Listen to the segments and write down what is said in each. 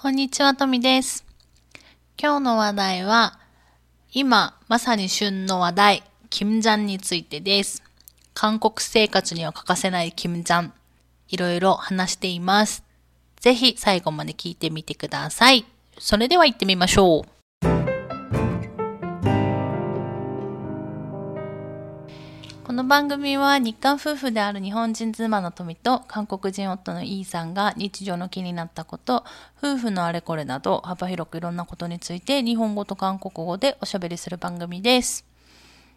こんにちは、とみです。今日の話題は、今まさに旬の話題、キムジャンについてです。韓国生活には欠かせないキムジャン、いろいろ話しています。ぜひ最後まで聞いてみてください。それでは行ってみましょう。の番組は日韓夫婦である日本人妻の富と韓国人夫のイーさんが日常の気になったこと、夫婦のあれこれなど幅広くいろんなことについて日本語と韓国語でおしゃべりする番組です。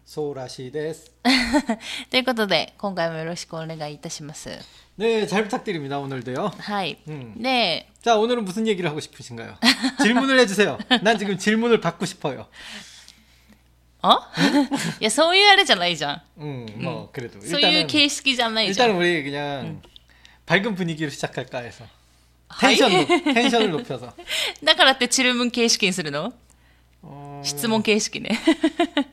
そうらしいです。ということで今回もよろしくお願いいたします。 네, 잘 부탁드립니다. 오늘도요. はい。 음. で、 자, 오늘은 무슨 얘기를 하고 싶으신가요? 질문을 해주세요. 난 지금 질문을 받고 싶어요. あいや、そういうあれじゃないじゃん。 음, 뭐 그래도 そういう 일단은 形式じゃないじゃ 일단은 ん。 우리 그냥 밝은 분위기로 시작할까 해서 はい 텐션 높, 텐션을 높여서 だからってチルムン形式にするの 어, 質問形式ね。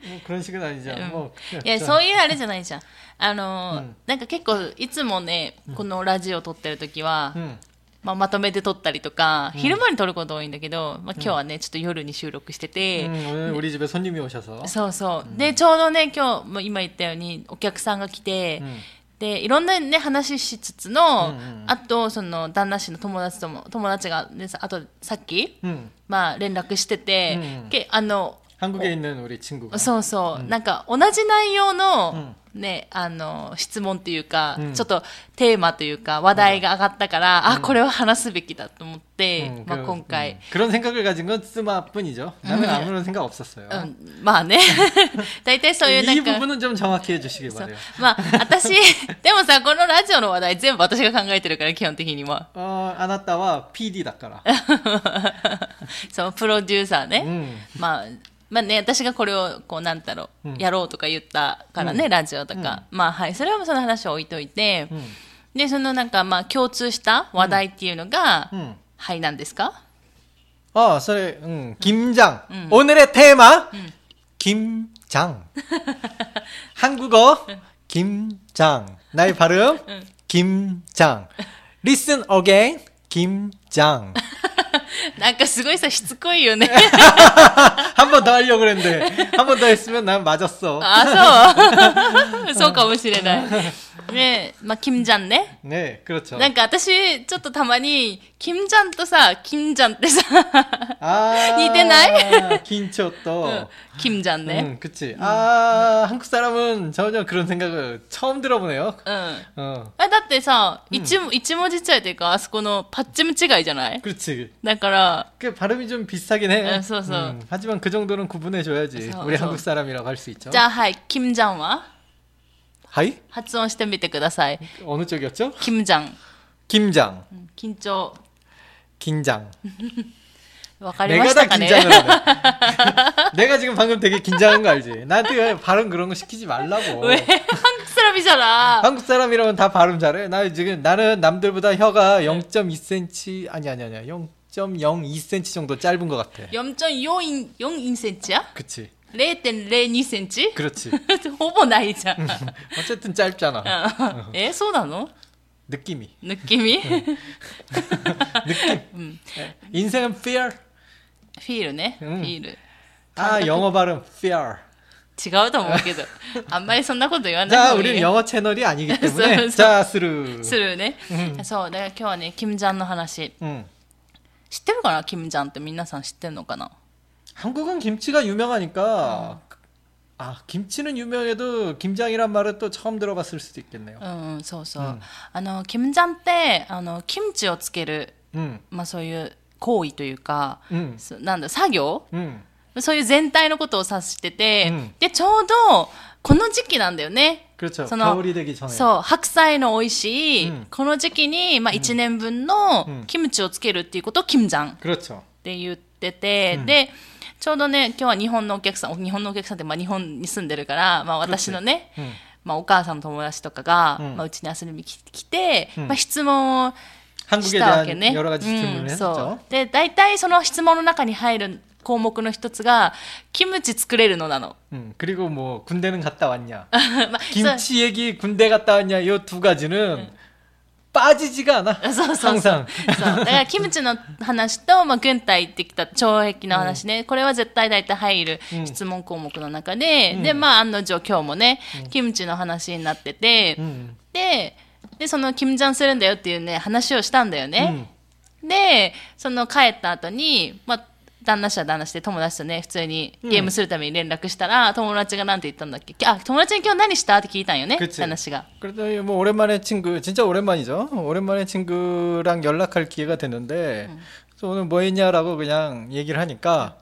뭐 그런 식은 아니죠. 뭐 いや、そういうあれじゃないじゃん。あのーうんなんか結構いつもね、このラジオ撮ってる時は、 음, まあ、まとめて撮ったりとか、昼間に撮ること多いんだけど、まあ、今日はね、ちょっと夜に収録してて、 음, 오늘 우리 집에 손님이 오셔서 そうそう。で、ちょうどね、今日、も今言ったように、お客さんが来て、 음, で、いろんなね、話しつつの、うんうんあと、その、旦那氏の友達とも、友達が、ね、あと、さっき、 음, まあ、連絡してて、うんうんけあの、 한국에 있는 우리 친구가 そうそう、なんか同じ内容の、ね、あの、質問というか、うんちょっとテーマというか話題が上がったから、あ、これは話すべきだと思って、 음, まあ 그- 今回 음, 、 그런 생각을 가진 건 스마뿐이죠. 나는 아무런 생각 없었어요. うん、まあね、大体そういうな 이 んか、 부분은 좀 정확히 해주시길 そう 바래요. まあ私、でもさ、このラジオの話題全部私が考えてるから、基本的には。 어, 아나타와 PD だから. そう、プロデューサーね。 음. まあ、 まあね、私がこれを、こう、なんだろう、うんやろうとか言ったからね、ラジオとか。まあ、はい。それはもうその話を置いといて、 음. で、そのなんか、まあ、共通した話題っていうのが、 음. はい、なんですか 어,それ, 음, 김장. 오늘의 테마, 김장. 한국어, 김장. 나의 발음, 김장. Listen again, 김 장. なんかすごいさ、しつこいよね。 한 번 더 하려고 그랬는데, 한 번 더 했으면 난 맞았어. あ、そう。そうかもしれない。ねまあ、キムジャンね。 네, 그렇죠. なんか私、ちょっとたまに、キムジャンとさ、キムジャンってさ、 아, 니테나이? 긴초 또. キムジャンね。 음, 그치. 아, 한국 사람은 전혀 그런 생각을 처음 들어보네요. うん。 어, あだってさ、一文一文字違いというか、あそこのパッチム違い じゃない 그렇지. だから、 그 발음이 좀 비슷하긴 해. 어, 써, 써. 하지만 그 정도는 구분해줘야지. 써, 우리 써. 한국 사람이라고 할 수 있죠. じゃあはい、キムジャンは 하이? 発音してみてください。 어느 쪽이었죠? キムジャン。 김장. うん緊張。 긴장. 내가 다 긴장을 해. 내가 지금 방금 되게 긴장한 거 알지? 나한테 왜 발음 그런 거 시키지 말라고. 왜? 한국 사람이잖아. 한국 사람이라면 다 발음 잘해. 나 지금 나는 남들보다 혀가 0.2cm 아니 아니 아니야. 0.02cm 정도 짧은 것 같아. 0.02cm야? 그치. 0.02cm? 그렇지. 호보 나이자. 음, 어쨌든 짧잖아. 어. 에? 소나노? 느낌이. 느낌이? 음. 느낌. 음. 인생은 fear. fair. ィールね。フうんィール。 아 영어 발음 fair. 違うと思うけど。あんまりそんなこと言わない 자 方がいい 우리는 영어 채널이 아니기 때문에 그래서- 자 스루. するね。そう、だから今日はね、キムジャンの話。 응. 知ってるかなキムジャンって皆さん知ってるのかな 한국은 김치가 유명하니까 아 김치는 유명해도 김장이란 말은 또 처음 들어봤을 수도 있겠네요. うんうん、そうそう。うんあの、キムジャンって、あの、キムチをつける、 응. まあそういう 行為というか、うん、なんだ作業、うん、そういう全体のことを指してて、うん、でちょうどこの時期なんだよね。そのそう白菜の美味しい、この時期に、まあ、1年分のキムチをつけるっていうことをキムジャン。って言ってて、でちょうどね今日は日本のお客さん日本のお客さんって、まあ、日本に住んでるから、まあ、私のね、まあ、お母さんの友達とかが、うまあ、うちに遊びに来て、まあ、質問を 한국에 したわけ 대한 ね。 여러 가지 질문을 うんそ 했죠. う。で、大体その質問の中に入る項目の一つが、キムチ作れるのなの。 응. 그리고 뭐 군대는 갔다 왔냐? まあ、そう 김치 얘기 군대 갔다 왔냐? 이 두 가지는 빠지지가 않아. そうそうそう。 항상. そう。だから、キムチの話と、まあ、軍隊行ってきた懲役の話ね。これは絶対大体入る質問項目の中で、で、まあ、案の定今日もね、キムチの話になってて、 음. で、 で、その、キムジャンするんだよっていうね、話をしたんだよね。で、その帰った後に、まあ、旦那氏は旦那氏で友達とね、普通にゲームするために連絡したら、友達がなんて言ったんだっけあ、友達に今日何したって聞いたんよね、 그치. 旦那氏が。 그랬더니 뭐 오랜만에 친구 진짜 오랜만이죠. 오랜만에 친구랑 연락할 기회가 됐는데 그래서 오늘 뭐 했냐라고 그냥 얘기를 하니까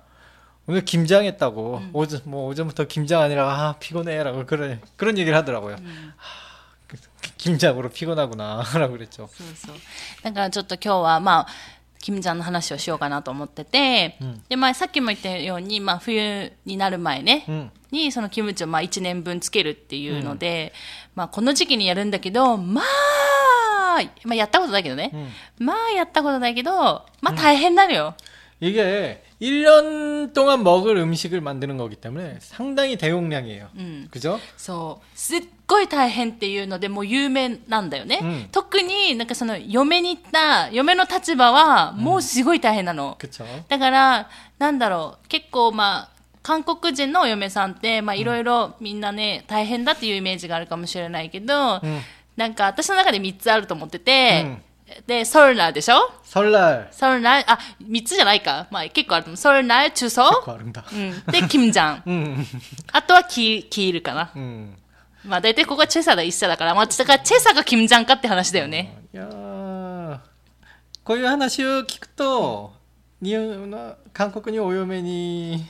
오늘 김장했다고 오전 뭐 오전부터 김장 아니라 아 피곤해라고 그런 그런 얘기를 하더라고요. 아, 그- 그 김장으로 피곤하구나라고 그랬죠. そうそう。だからちょっと今日は、まあ、キムジャンの話をしようかなと思ってて、で、まあ、さっきも言ったように、まあ、冬になる前ね、 음. に、そのキムチをまあ1年分つけるっていうので、まあ、この時期にやるんだけど、まあ、まあ、やったことないけどね。まあ、やったことないけど、まあ、大変なのよ。 이게 1년 동안 먹을 음식을 만드는 거기 때문에 상당히 대용량이에요. 그죠? そう。すっ ごい大変っていうのでもう有名なんだよね、うん、特になんかその嫁に行った嫁の立場はもうすごい大変なの、うん、だからなんだろう結構まあ韓国人のお嫁さんっていろいろみんなね大変だっていうイメージがあるかもしれないけど、うん、なんか私の中で3つあると思ってて、で、ソルナでしょ？ソルナル。ソルナル。あ、三つじゃないか。まあ結構あるソルナル、中層。結構あるんだ。うん。で、キムジャン。うん。あとはキー、キールかな。うん。まあ大体ここはチェサだ一社だから、まあ、だからチェサかキムジャンかって話だよね。いやこういう話を聞くと、日本の韓国にお嫁に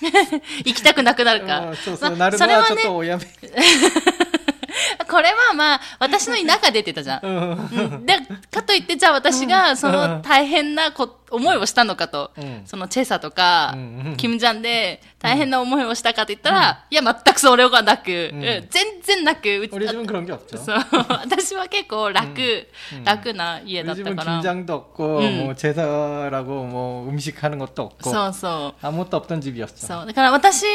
行きたくなくなるか。そうそう、なるのはちょっとお嫁。これはまあ、私の田舎でって言ったじゃん。うんで、かといって、じゃあ私が、その大変なこ思いをしたのかと、うんそのチェサとか、うんうんキムジャンで大変な思いをしたかと言ったら、いや、全くそれがなく、うん全然なく、うち 우리 집은 그런 게 없죠. そう私は結構楽、楽な家だ 우리 った 집은 から。 김장도 없고 음. 뭐 제사라고 뭐 음식 하는 것도 없고 そうそう。 아무것도 없던 집이었죠. そう。だから私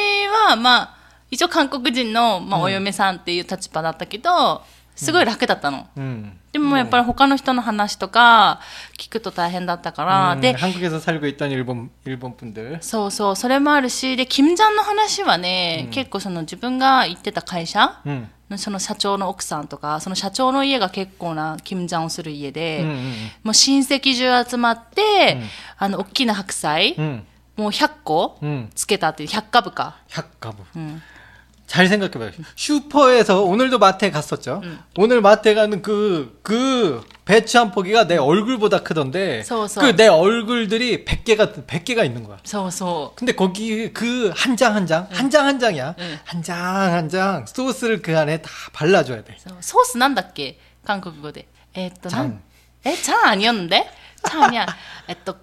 は、まあ、 一応韓国人の、まあ、お嫁さんっていう立場だったけど、すごい楽だったの。 음. でもやっぱり他の人の話とか聞くと大変だったから、 음, で、 한국에서 살고 있던 일본 일본 분들. そうそう、それもあるし、で、キムジャンの話はね、結構その自分が行ってた会社 음. のその社長の奥さんとか、その社長の家が結構なキムジャンをする家で、 음, 음, もう親戚中集まって、あの、大きな白菜、 음. もう100個 음. つけたっていう、100株か。 약株. 음. 잘 생각해봐요. 슈퍼에서 오늘도 마트에 갔었죠. 음. 오늘 마트에 가는 그, 그 배추 한 포기가 내 얼굴보다 크던데 그 내 얼굴들이 100개가, 100개가 있는 거야. 서서. 근데 거기 그 한 장 한 장, 한 장 한 장이야. 음. 음. 한장 한 장 소스를 그 안에 다 발라줘야 돼. 소스 난다께 한국어로 에 또, 난, 에, 잔 아니었는데? 찬이야. 에 또,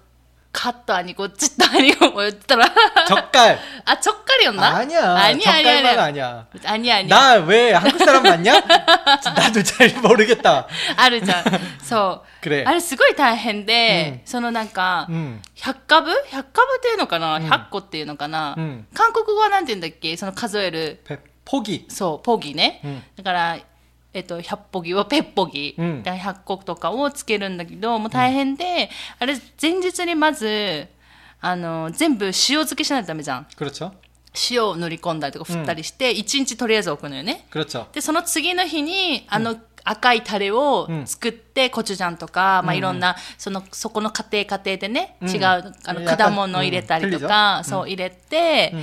え、ちゃんあにょんでちゃんや、えっと、カットアニ고짓도 아니고 뭐였더라? 젓갈. 아, 젓갈이었나? 아니야. 아니야, 젓갈만 아니야. 아니야. 아니야, 아니야. 나 왜 한국 사람 맞냐? 나도 잘 모르겠다. あるじゃん。そう。그래. あれすごい大変で、そのなんか、 음. 100株 ?100 株っていうのかな、?100 個っていうのかな、うん韓国語はなんて言うんだっけその数える、 배- 포기. そう、ポギね。うんだから、 えっと、百歩木はペッポ木、うん、100個とかをつけるんだけどもう大変で、うん、あれ前日にまずあの全部塩漬けしないとダメじゃん。塩を塗り込んだりとか振ったりして、う1日とりあえず置くのよね。でその次の日にあの、赤いタレを作って、コチュジャンとか、まあ、いろんなそのそこの家庭家庭でね、違うあの果物入れたりとか、そう入れて、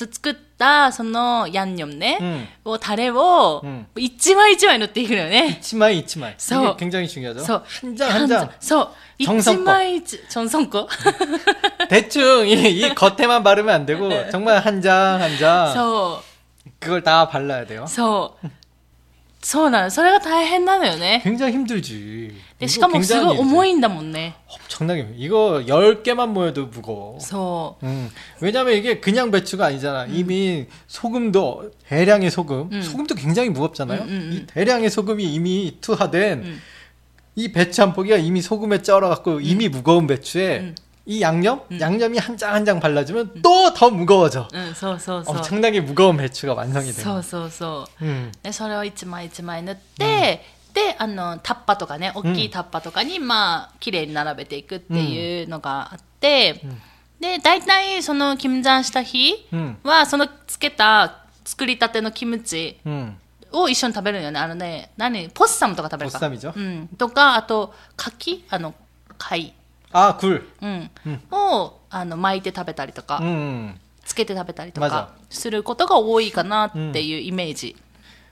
作った、その、ヤンニョムね、 음. を、タレをうん、一枚一枚塗っていくのよね。 이치마이 이치마이. 소. 이게 굉장히 중요하죠. そう。 한 장 한 장. そう。一 정성껏 枚一、チョンソンコ 대충 이, 이 겉에만 바르면 안 되고 정말 한 장 한 장 そ 그걸 다 발라야 돼요. う。そう。そうなの。それが大変なのよね。 굉장히 힘들지. で、 이거 しかもす 굉장한 ごい 일이지. 重いんだもんね。 엄청나게 이거 10개만 모여도 무거워. そ 음. 왜냐면 이게 그냥 배추가 아니잖아. 이미 소금도 대량의 소금, 음. 소금도 굉장히 무겁잖아요. 음, 음, 음. 이 대량의 소금이 이미 투하된 음. 이 배추 한 포기가 이미 소금에 쩔어갖고 이미 무거운 배추에 음. 이 양념, 양념이 한 장 한 장 발라주면 또 더 무거워져. う。うん、そうそうそう。 엄청나게 무거운 배추가 완성이 돼요. そうそうそう。 음. で、それを一枚一枚塗って、 であのタッパとかね大きいタッパとかに、うん、まあ綺麗に並べていくっていうのがあって、うん、で大体その金山した日は、そのつけた作りたてのキムチを一緒に食べるよね。あのね何ポッサムとか食べるかうん、とかあと柿あの貝。あーうん、をあの巻いて食べたりとか、つけて食べたりとかすることが多いかなっていうイメージ。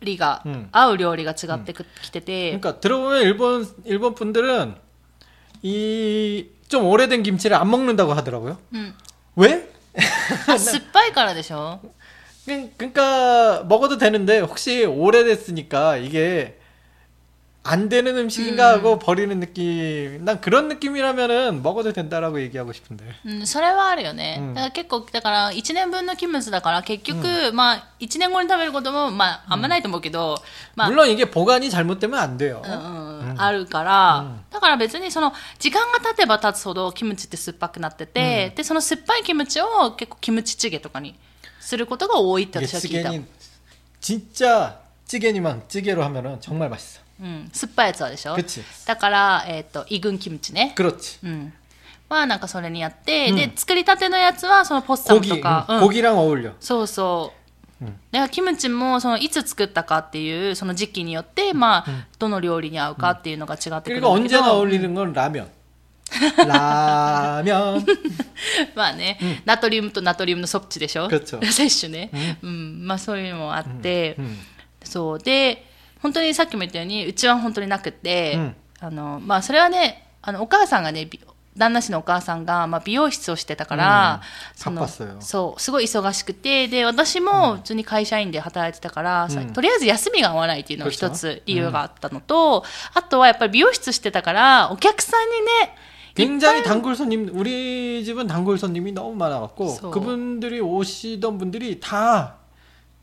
理が、うん合う料理が違ってきてて、 그러니까 들어보면 일본 일본 분들은 이 좀 오래된 김치를 안 먹는다고 하더라고요. うん、 왜? あ酸っぱいからでしょ 그- 그러니까 먹어도 되는데 혹시 오래됐으니까 이게 안 되는 음식인가 하고 버리는 느낌. 난 그런 느낌이라면은 먹어도 된다라고 얘기하고 싶은데. うん、それはあるよね、うんだから結構だから1年分のキムチだから結局、まあ1年後に食べることもまああんまないと思うけど、まあ 물론 이게 보관이 잘못되면 안 돼요. うんうんあるから、だから別にその時間が経てば経つほどキムチって酸っぱくなってて、でその酸っぱいキムチを結構キムチチゲとかにすることが多いって 이게 私は聞いた、 찌개니 진짜 찌개니만 찌개로 하면은 정말 맛있어. うん、酸っぱいやつはでしょ 그치? だから、えっとイグンキムチね 그렇지. うんまあなんかそれにやって、うんで作りたてのやつはそのポッサム 고기 とか、 응, うん 고기랑 어울려. そうそう、うんだからキムチもそのいつ作ったかっていうその時期によって、まあどの料理に合うかっていうのが違ってくるんだけ 그리고 ど、 언제나 어울리는 건 라면. 라면. まあね、ナトリウムとナトリウムの測値でしょ 그렇죠 摂取ね、うんまあそういうのもあって、 음. そうで 本当にさっきも言ったようにうちは本当になくて、うんあのまあそれはねあのお母さんがねび旦那氏のお母さんが、まあ、美容室をしてたから、うんその 바빴어요 そうすごい忙しくてで私も普通に会社員で働いてたから、さうんとりあえず休みが合わないっていうのが一그렇죠 つ理由があったのと、あとはやっぱり美容室してたからお客さんにね 굉장히 단골 손님 우리 집은 단골 손님이 너무 많아갖고 그래서. 그분들이 오시던 분들이 다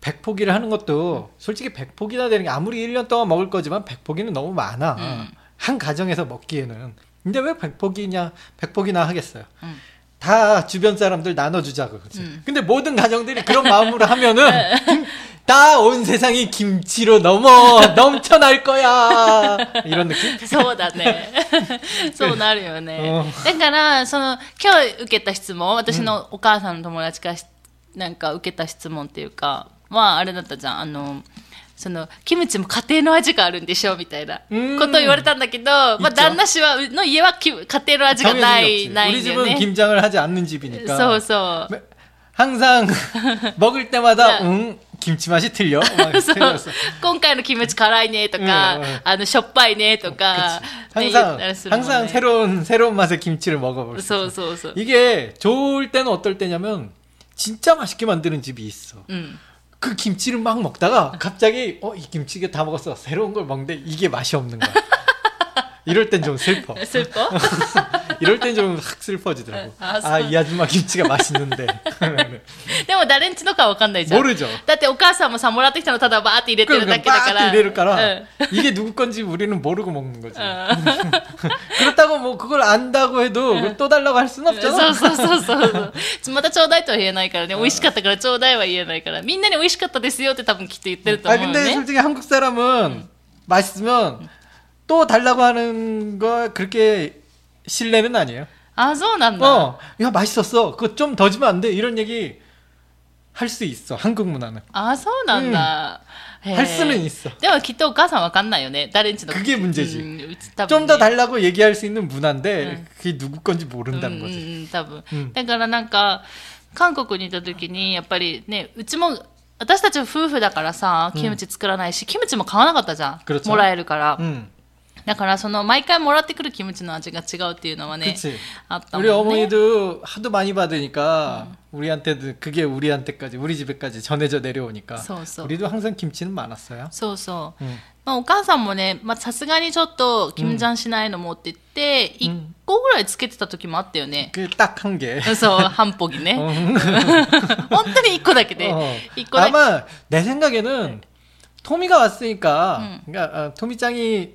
백포기를 하는 것도 솔직히 백포기나 되는 게 아무리 1년 동안 먹을 거지만 백포기는 너무 많아. 음. 한 가정에서 먹기에는. 근데 왜 백포기냐 백포기나 하겠어요. 음. 다 주변 사람들 나눠주자고. 그지? 음. 근데 모든 가정들이 그런 마음으로 하면은 다 온 세상이 김치로 넘어 넘쳐날 거야. 이런 느낌? そうだね。そうなるよねう。だから、その、今日受けた質問、私のお母さんの友達からしなんか受けた質問っていうか、 まあ、あれだったじゃん。あの、その、キムチも家庭の味があるんでしょみたいなうんことを言われたんだけど、まあ、旦那氏は、の家はき家庭の味がな 당연히 い、 없지. ない 우리 んだよ 집은 ね。 김장을 하지 않는 집이니까. そうそう。 매- 항상 먹을 때마다 네. 응 김치 맛이 틀려. 막 そう 틀렸어. 今回のキムチ辛いねとか、うんうんあの、しょっぱいねとか、ね 항상 言ったりするもんね 항상 새로운 새로운 맛의 김치를 먹어볼 수. そ 있어. うそうそう。 이게 좋을 때는 어떨 때냐면 진짜 맛있게 만드는 집이 있어. うん。 그 김치를 막 먹다가 갑자기 어 이 김치가 다 먹었어 새로운 걸 먹는데 이게 맛이 없는 거야. 이럴 땐 좀 슬 퍼. 슬 퍼? 이럴 땐 좀 확 슬퍼지더라 고. 아, 아, 이 아줌마 김치가 맛있는 데. でも誰んちのかわかんないじゃん。모르 죠. だってお母さんもさ、もらってきたのただバーって入れてるだ그냥けだ 빡! から。이래를까라 이게 누구 건지 우리는 모르고 먹는 거 지. 그렇다고 뭐 그걸 안다고 해도 그걸 또 달라고 할 순うんそ없잖 아. うそうそうそうそう。またちょうだいとは言えないからね。美味しかったからちょうだいは言えないから。みんなに美味しかったですよって多分きっと言ってると思아うよ근데ね。솔직히 한국 사람은 맛있으면 또 달라고 하는 거 그렇게 신뢰는 아니에요. あ、そうなんだ。 어, 야 맛있었어. 그거 좀 더 주면 안 돼. 이런 얘기 할 수 있어. 한국 문화는 あ、そうなんだ。へー 할 수는 있어. でもきっとお母さんわかんないよね。誰んちの。 그게 문제지. うんうち多 좀 分、 더 ね。 달라고 얘기할 수 있는 문화인데 응. 그게 누구 건지 うん 모른다는 うん 거지. うん、多分。うんだからなんか、韓国にいた時に、やっぱりね、うちも、私たち夫婦だからさ、キムチ作らないし、キムチも買わなかったじゃん。 그렇죠 もらえるから。 응. だからその毎回もらってくるキムチの味が違うっていうのはね 그치. あったもん 우리 ね 어머니도 하도 많이 받으니까 우리한테도 그게 우리한테까지 우리 집에까지 전해져 내려오니까 そうそう 우리도 항상 김치는 많았어요. そうそう、 응. まあ、お母さんもねまあさすがにちょっとキムジャンしないのもって言って、一1個ぐらいつけてた時もあったよね、 그 딱 한 개. そう半ポギね 어. 本当に1個だけで、 어. 1個だけ 아마 내 생각에는 토미가 왔으니까 그러니까 어, 토미짱이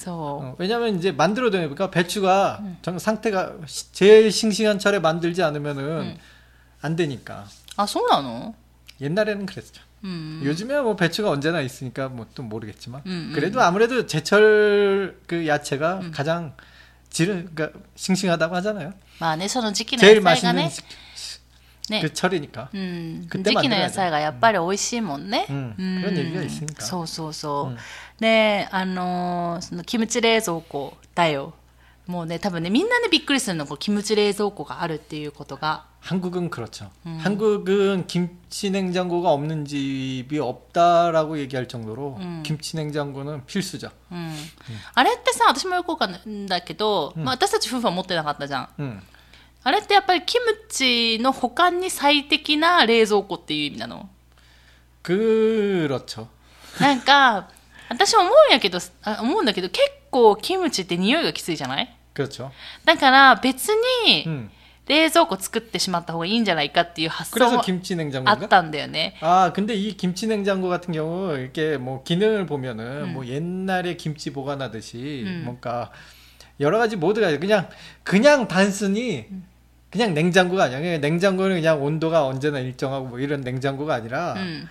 음. そ 어, 왜냐면 이제 만들어도 보니까 배추가 정 상태가 시- 제일 싱싱한 철에 만들지 않으면은 안 되니까. う。あ、そうなの 옛날에는 그랬죠. うん。 요즘에 뭐 배추가 언제나 있으니까 뭐 또 모르겠지만 음, 그래도 아무래도 제철 그 야채가 가장 질은 그러니까 싱싱하다고 하잖아요. まあね、その時期の 제일 野菜が 맛있는 ね、 시- ね 그 、 철이니까. うん、食って時期の野まで菜がやっぱり美味しいもんね。うんうん 그런얘기가있으니까 そうそうそう。うん で、あのーそのキムチ冷蔵庫だよ。もうね、多分ね、みんなね、びっくりするの、こうキムチ冷蔵庫があるっていうことが。 한국은 그렇죠. 한국은 김치 냉장고가 없는 집이 없다라고 얘기할 정도로 음. 김치 냉장고는 필수죠. うん。あれってさ、私もよくわかんないんだけど、まあ私たち夫婦は持ってなかったじゃん。 음. あれってやっぱりキムチの保管に最適な冷蔵庫っていう意味なの 그렇죠. なんか、 私思うんやけど、あ思うんだけど、結構キムチって匂いがきついじゃない 그렇죠. だから別に 음. 冷蔵庫作ってしまった方がいいんじゃないかっていう発想 그래서 も 김치 あっ 냉장고인가? たんだよね。 아, 근데 이 김치 냉장고 같은 경우 이렇게 뭐 기능을 보면은 뭐 옛날에 김치 보관하듯이 음. 뭔가 여러 가지 모드가 그냥 그냥 단순히 그냥 냉장고가 아니야. 그냥 냉장고는 그냥 온도가 언제나 일정하고 뭐 이런 냉장고가 아니라 うん。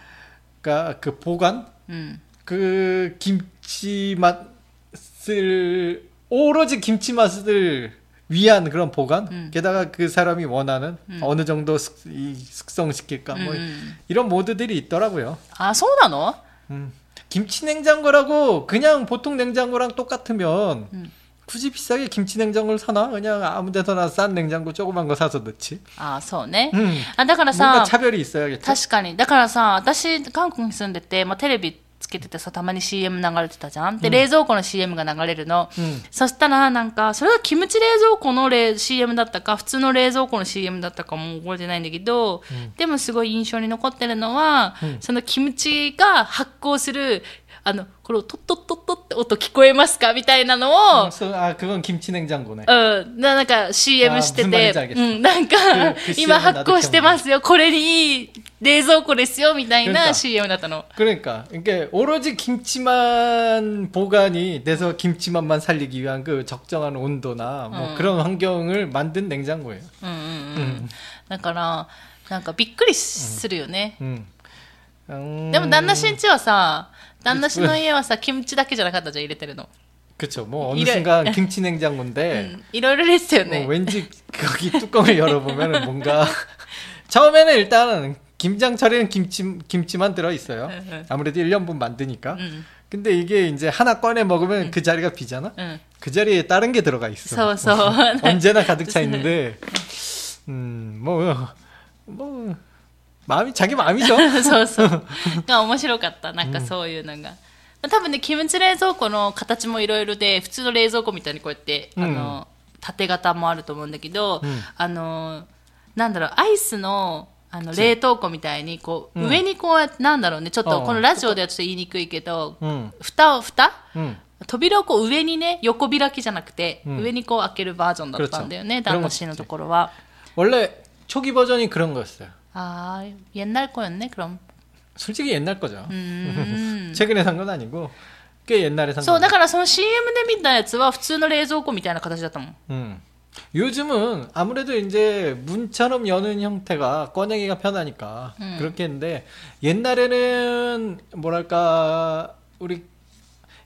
그러니까 그 보관 うん。 그 김치 맛을 오로지 김치 맛을 위한 그런 보관 음. 게다가 그 사람이 원하는 어느 정도 숙, 이 숙성시킬까 うん 뭐 うん、 이런 모드들이 있더라고요. あ、そうなの 음. 김치 냉장고라고 그냥 보통 냉장고랑 똑같으면 음. 굳이 비싸게 김치 냉장고를 사나? 그냥 아무 데서나 싼 냉장고 조그만 거 사서 넣지. あ、そうね。 음. あ、だから 뭔가 さ、 차별이 있어야겠죠. 確かに。だからさ、私、韓国に住んでて、まあ、テレビつ けててさ、たまに CM 流れてたじゃん？で、冷蔵庫の CM が流れるの。 음. そしたら、なんか、それがキムチ冷蔵庫の冷 CM だったか、普通の冷蔵庫の CM だったかも覚えてないんだけど、でもすごい印象に残ってるのは、そのキムチが発酵する、あの、これ、トットットットって音聞こえますかみたいなのを、 어, 서- 아, 그건 김치 냉장고네. うん、ななんか CM してあーて順番にじゃあ、うん、なんかく、く今 CM 発酵してますよ、これにいい冷蔵庫ですよ、みたいなんかな CM だったの。 그러니까 이게 오로지 김치만 보관이 돼서 김치맛만 살리기 위한 그 적정한 온도나 뭐 음. 그런 환경을 만든 냉장고예요. うんうんうん。だから、なんかびっくりするよね。 음. 음, でも旦那氏んちはさ、 旦那氏の家はさ、キムチだけじゃなかったじゃん、入れてるの。 그쵸. 뭐 어느 이래- 순간 김치 う 냉장고인데 ん、いろいろ入れてたよ 어, ね。 왠지 거기 뚜껑을 열어보면 뭔가 처음에는 일단은 김장철에는 김치 김치만 들어 있어요. 응. 아무래도 1년분 만드니까. うん。 근데 이게 이제 하나 꺼내 먹으면 그 자리가 비잖아. うん。 그 자리에 다른 게 들어가 있어. そうそう。 언제나 가득 차 있는데, 음, 뭐, 뭐, 마음이, 자기 마음이죠. そうそう。が面白かった。なんかそういうのが。多分ね、キムチ冷蔵庫の形もいろいろで、普通の冷蔵庫みたいにこうやって、うんあの、 縦型もあると思うんだけど、うんあの、なんだろう、アイスの、あの、冷凍庫みたいに、こう、うん上にこうやって、なんだろうね、ちょっああと、このラジオではちょっと言いにくいけど、うん。蓋を、蓋うん。扉をこう上にね、横開きじゃなくて、うん上にこう開けるバージョンだったんだよね、 그렇죠 暖房シーンのところは。 원래 초기 버전이 그런 거였어요. 아, 옛날 거였네, 그럼. 솔직히 옛날 거죠. うん。 최근에 산 건 아니고 꽤 옛날에 산 そう、 거. だからその CM で見たやつは普通の冷蔵庫みたいな形だったもん。 음. 요즘은 아무래도 이제 문처럼 여는 형태가 꺼내기가 편하니까 음. 그렇게 했는데 옛날에는 뭐랄까 우리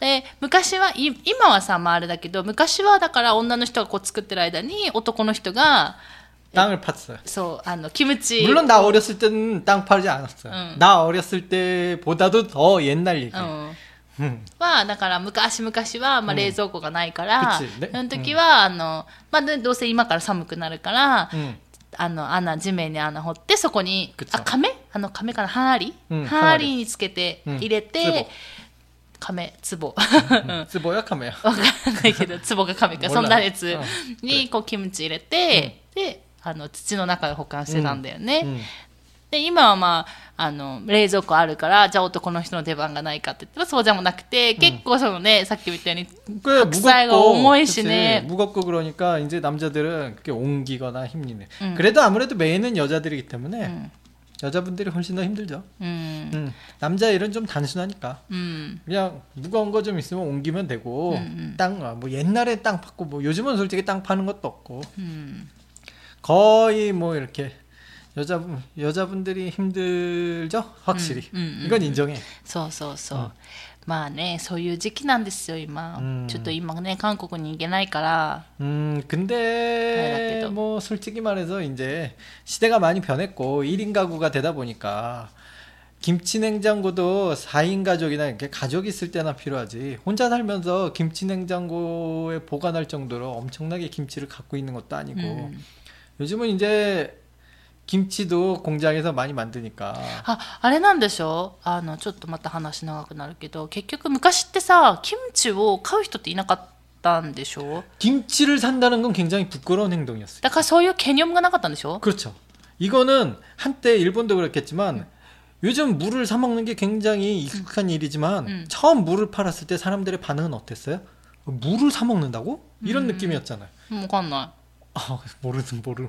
で、昔は、い今はさ、まああれだけど、昔はだから女の人がこう作ってる間に男の人が、 땅을 팠어요. そう、あの、キムチ。 물론 나 어렸을 때는 땅 팔지 않았어요. 응. 나 어렸을 때보다도 더 옛날 얘기. うん。 음. は、だから昔々は、まあ、うん冷蔵庫がないから、くちねその時は、あの、まあ、でどうせ今から寒くなるから、 음. あの、穴、地面に穴掘って、そこにくっ、つあ、亀あの、亀から、ハーリうんハーリにつけて、うん入れ壺て、 亀、壺。 쓰보야 카메야. わかんないけど、壺が亀か、몰라 そんなやつうんに、こう、キムチ入れて、で、あの、土の中で保管してたんだよね。 음. で、今はまあ、あの、冷蔵庫あるから、じゃあ男の人の出番がないかって言ったらそうじゃもなくて、結構そのね、さっきも言ったように、 꽤 박사가 무겁고 어머니시네. 그치, 무겁고 그러니까 이제 남자들은 그렇게 옮기거나 힘리네. 음. 그래도 아무래도 메인은 여자들이기 때문에 음. 여자분들이 훨씬 더 힘들죠. 음. 음. 남자 일은 좀 단순하니까. 음. 그냥 무거운 거 좀 있으면 옮기면 되고 땅뭐 아, 옛날에 땅 팠고 뭐 요즘은 솔직히 땅 파는 것도 없고 거의 뭐 이렇게 여자 여자분들이 힘들죠 확실히 이건 인정해. 써써써. まあね、そういう時期なんですよ、今。うんちょっと今ね、韓国に行けないから。 음 네, 근데 라떼도. 뭐 솔직히 말해서 이제 시대가 많이 변했고 1인 가구가 되다 보니까 김치 냉장고도 4인 가족이나 이렇게 가족이 있을 때나 필요하지 혼자 살면서 김치 냉장고에 보관할 정도로 엄청나게 김치를 갖고 있는 것도 아니고 うん、 요즘은 이제 김치도 공장에서 많이 만드니까 あ、あれなんでしょあの、ちょっとまた話長くなるけど、結局昔ってさ、キムチを買う人っていなかったんでしょ 김치를 산다는 건 굉장히 부끄러운 행동이었어요. だからそういう개념がなかったんでしょ 그렇죠. 이거는 한때 일본도 그렇겠지만 요즘 물을 사 먹는 게 굉장히 익숙한 일이지만 음. 처음 물을 팔았을 때 사람들의 반응은 어땠어요? 물을 사 먹는다고? 이런 음. 느낌이었잖아요. うんわかんな 아, 모르는 모르.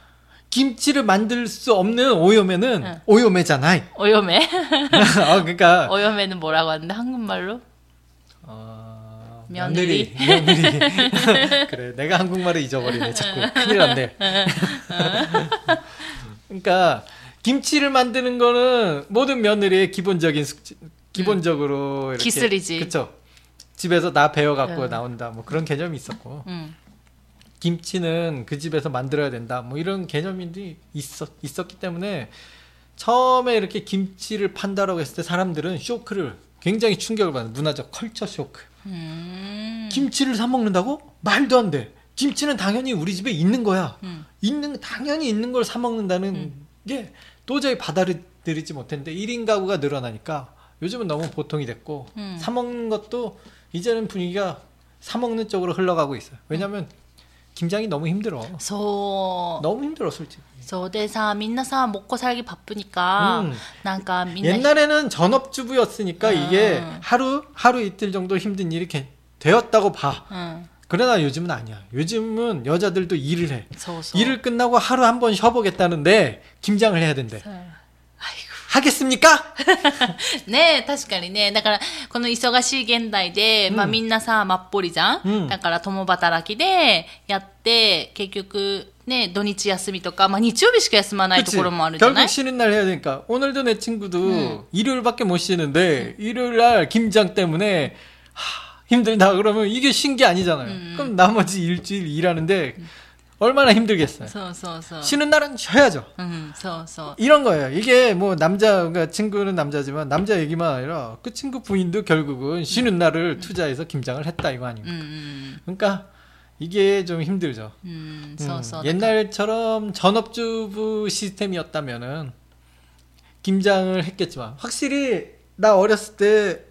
김치를 만들 수 없는 오염에는 응. 오요메잖아요. 오요메. 어, 그러니까 오요메는 뭐라고 하는데 한국말로? 어, 며느리. 며느리. 그래, 내가 한국말을 잊어버리네. 자꾸 큰일 났네. 그러니까 김치를 만드는 거는 모든 며느리의 기본적인 숙지, 기본적으로 음. 이렇게 기술이지. 그렇죠. 집에서 나 배워 갖고 응. 나온다. 뭐 그런 개념이 있었고. 응. 김치는 그 집에서 만들어야 된다. 뭐 이런 개념이 있었, 있었기 때문에 처음에 이렇게 김치를 판다라고 했을 때 사람들은 쇼크를 굉장히 충격을 받는 문화적 컬처 쇼크. 음. 김치를 사 먹는다고? 말도 안 돼. 김치는 당연히 우리 집에 있는 거야. 음. 있는 당연히 있는 걸 사 먹는다는 음. 게 도저히 받아들이지 못했는데 1인 가구가 늘어나니까 요즘은 너무 보통이 됐고 음. 사 먹는 것도 이제는 분위기가 사 먹는 쪽으로 흘러가고 있어요. 왜냐하면 김장이 너무 힘들어. そう。 너무 힘들어 솔직히. そうでさ、みんなさ、먹고 살기 바쁘니까、 음. なんかみんな、 옛날에는 전업주부였으니까 아. 이게 하루 하루 이틀 정도 힘든 일이 게- 되었다고 봐. うん。 그러나 요즘은 아니야. 요즘은 여자들도 일을 해. そうそう。 일을 끝나고 하루 한 번 쉬어보겠다는데 김장을 해야 된대. そう 하겠습니까? ねえ、確かにね。だから、この忙しい現代で、まあみんなさ、まっぽりじゃん、うんだから共働きでやって、結局、ね、土日休みとか、まあ日曜日しか休まないと 그치? ころもあるじゃない 결국 쉬는 날 해야 되니까 오늘도 내 친구도 일요일밖에 못 쉬는데 일요일 날 김장 때문에 하, 힘들다 그러면 이게 쉰 게 아니잖아요. 그럼 나머지 일주일 일하는데 얼마나 힘들겠어요. So, so, 쉬는 날은 쉬어야죠. 음, 이런 거예요. 이게 뭐 남자 그러니까 친구는 남자지만 남자 얘기만 아니라 그 친구 부인도 결국은 쉬는 날을 투자해서 김장을 했다 이거 아닙니까? 음, 그러니까 이게 좀 힘들죠. 음, 음 옛날처럼 전업주부 시스템이었다면은 김장을 했겠지만 확실히 나 어렸을 때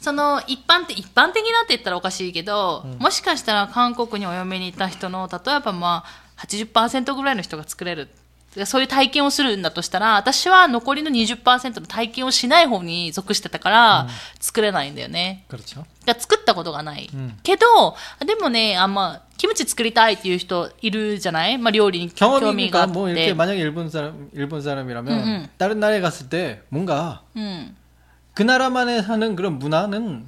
その、一般的、一般的なって言ったらおかしいけど、もしかしたら韓国にお嫁に行った人の、例えばまあ、80%ぐらいの人が作れる。そういう体験をするんだとしたら、私は残りの20%の体験をしない方に属してたから、作れないんだよね。 그렇죠. が作ったことがない。うんけど、でもね、あんま、キムチ作りたいっていう人いるじゃないまあ、料理に興味があ 경험이니까 って。 뭐 이렇게 만약에 일본 사람 일본 사람이라면 응, 응. 다른 나라에 갔을 때 뭔가 うん。 그 나라만에 사는 그런 문화는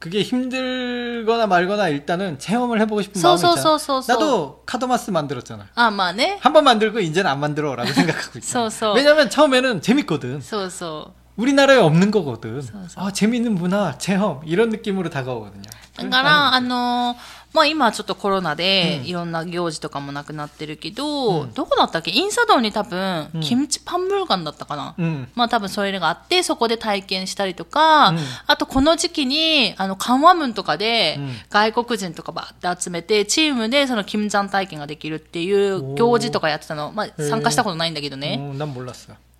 그게 힘들거나 말거나 일단은 체험을 해보고 싶은 마음이 있잖아. 나도 카더마스 만들었잖아. 아, 마네. 한번 만들고 이제는 안 만들어라고 생각하고 있어. 왜냐면 처음에는 재밌거든. 소소. 우리나라에 없는 거거든. 아, 재밌는 문화, 체험 이런 느낌으로 다가오거든요. 그러니까, 아, まあ今ちょっとコロナでいろんな行事とかもなくなってるけど、うん、どこだったっけ？インサドンに多分、キムチパンムルガンだったかな、うん、まあ多分そういうのがあって、そこで体験したりとか、うん、あとこの時期に、あの、緩和ンとかで、外国人とかばって集めて、チームでそのキムジャン体験ができるっていう行事とかやってたの、まあ参加したことないんだけどね。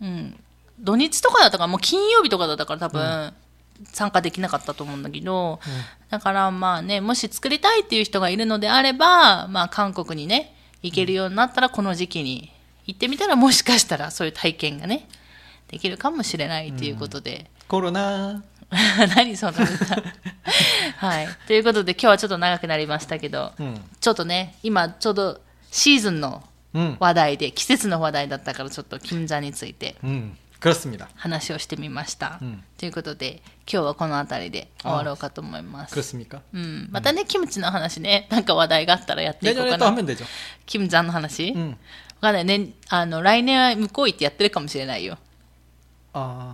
うん、土日とかだったから、もう金曜日とかだったから多分、参加できなかったと思うんだけど、うん、だからまあねもし作りたいっていう人がいるのであれば、まあ、韓国にね行けるようになったらこの時期に行ってみたらもしかしたらそういう体験がねできるかもしれないということで、うん、コロナ。何その歌。はい。ということで今日はちょっと長くなりましたけど、うん、ちょっとね今ちょうどシーズンの話題で、季節の話題だったからちょっと 金座について。うん。 그렇습니다. 話をしてみました。うんということで、今日はこの辺りで終わろうかと思います。 그렇습니까? うん、またね、キムチの話ね、なんか話題があったらやっていこう 내년에 か 또 な。 하면 되죠. キムジャンの話、わ 음. かんないね。あの、来年は向こう行ってやってるかもしれないよ。 아.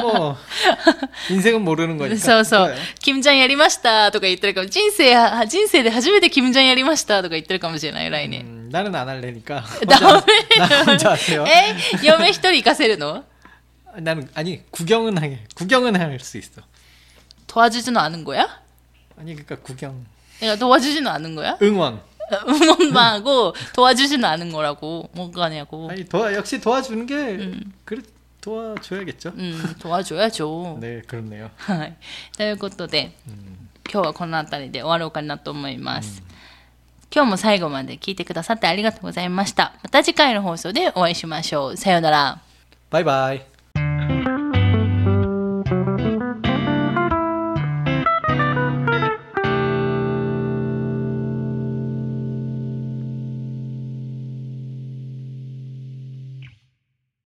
뭐 인생은 모르는 거니까. そうそう 그거예요. 。キムジャンやりましたとか言ってるかも。人生、人生で初めてキムジャンやりましたとか言ってるかもしれない、来年。 음, 나는 안 할래니까. ダ 혼자, メ 나 혼자 하세요. え嫁一人行かせるの 나는 아니 구경은 하게. 구경은 할 수 있어. 도와주지는 않은 거야? 아니 그러니까 구경. 내가 도와주지는 않은 거야? 응원. 응원하고 도와주지는 않은 거라고. 뭐가 아니고. 아니 도와 역시 도와주는 게 그래 도와줘야겠죠. うん、도와줘야죠. 네 그렇네요. はい。ということで、今日はこの辺りで終わろうかなと思います。 今日も最後まで聞いてくださってありがとうございました。また次回の放送でお会いしましょう。さようなら。バイバイ。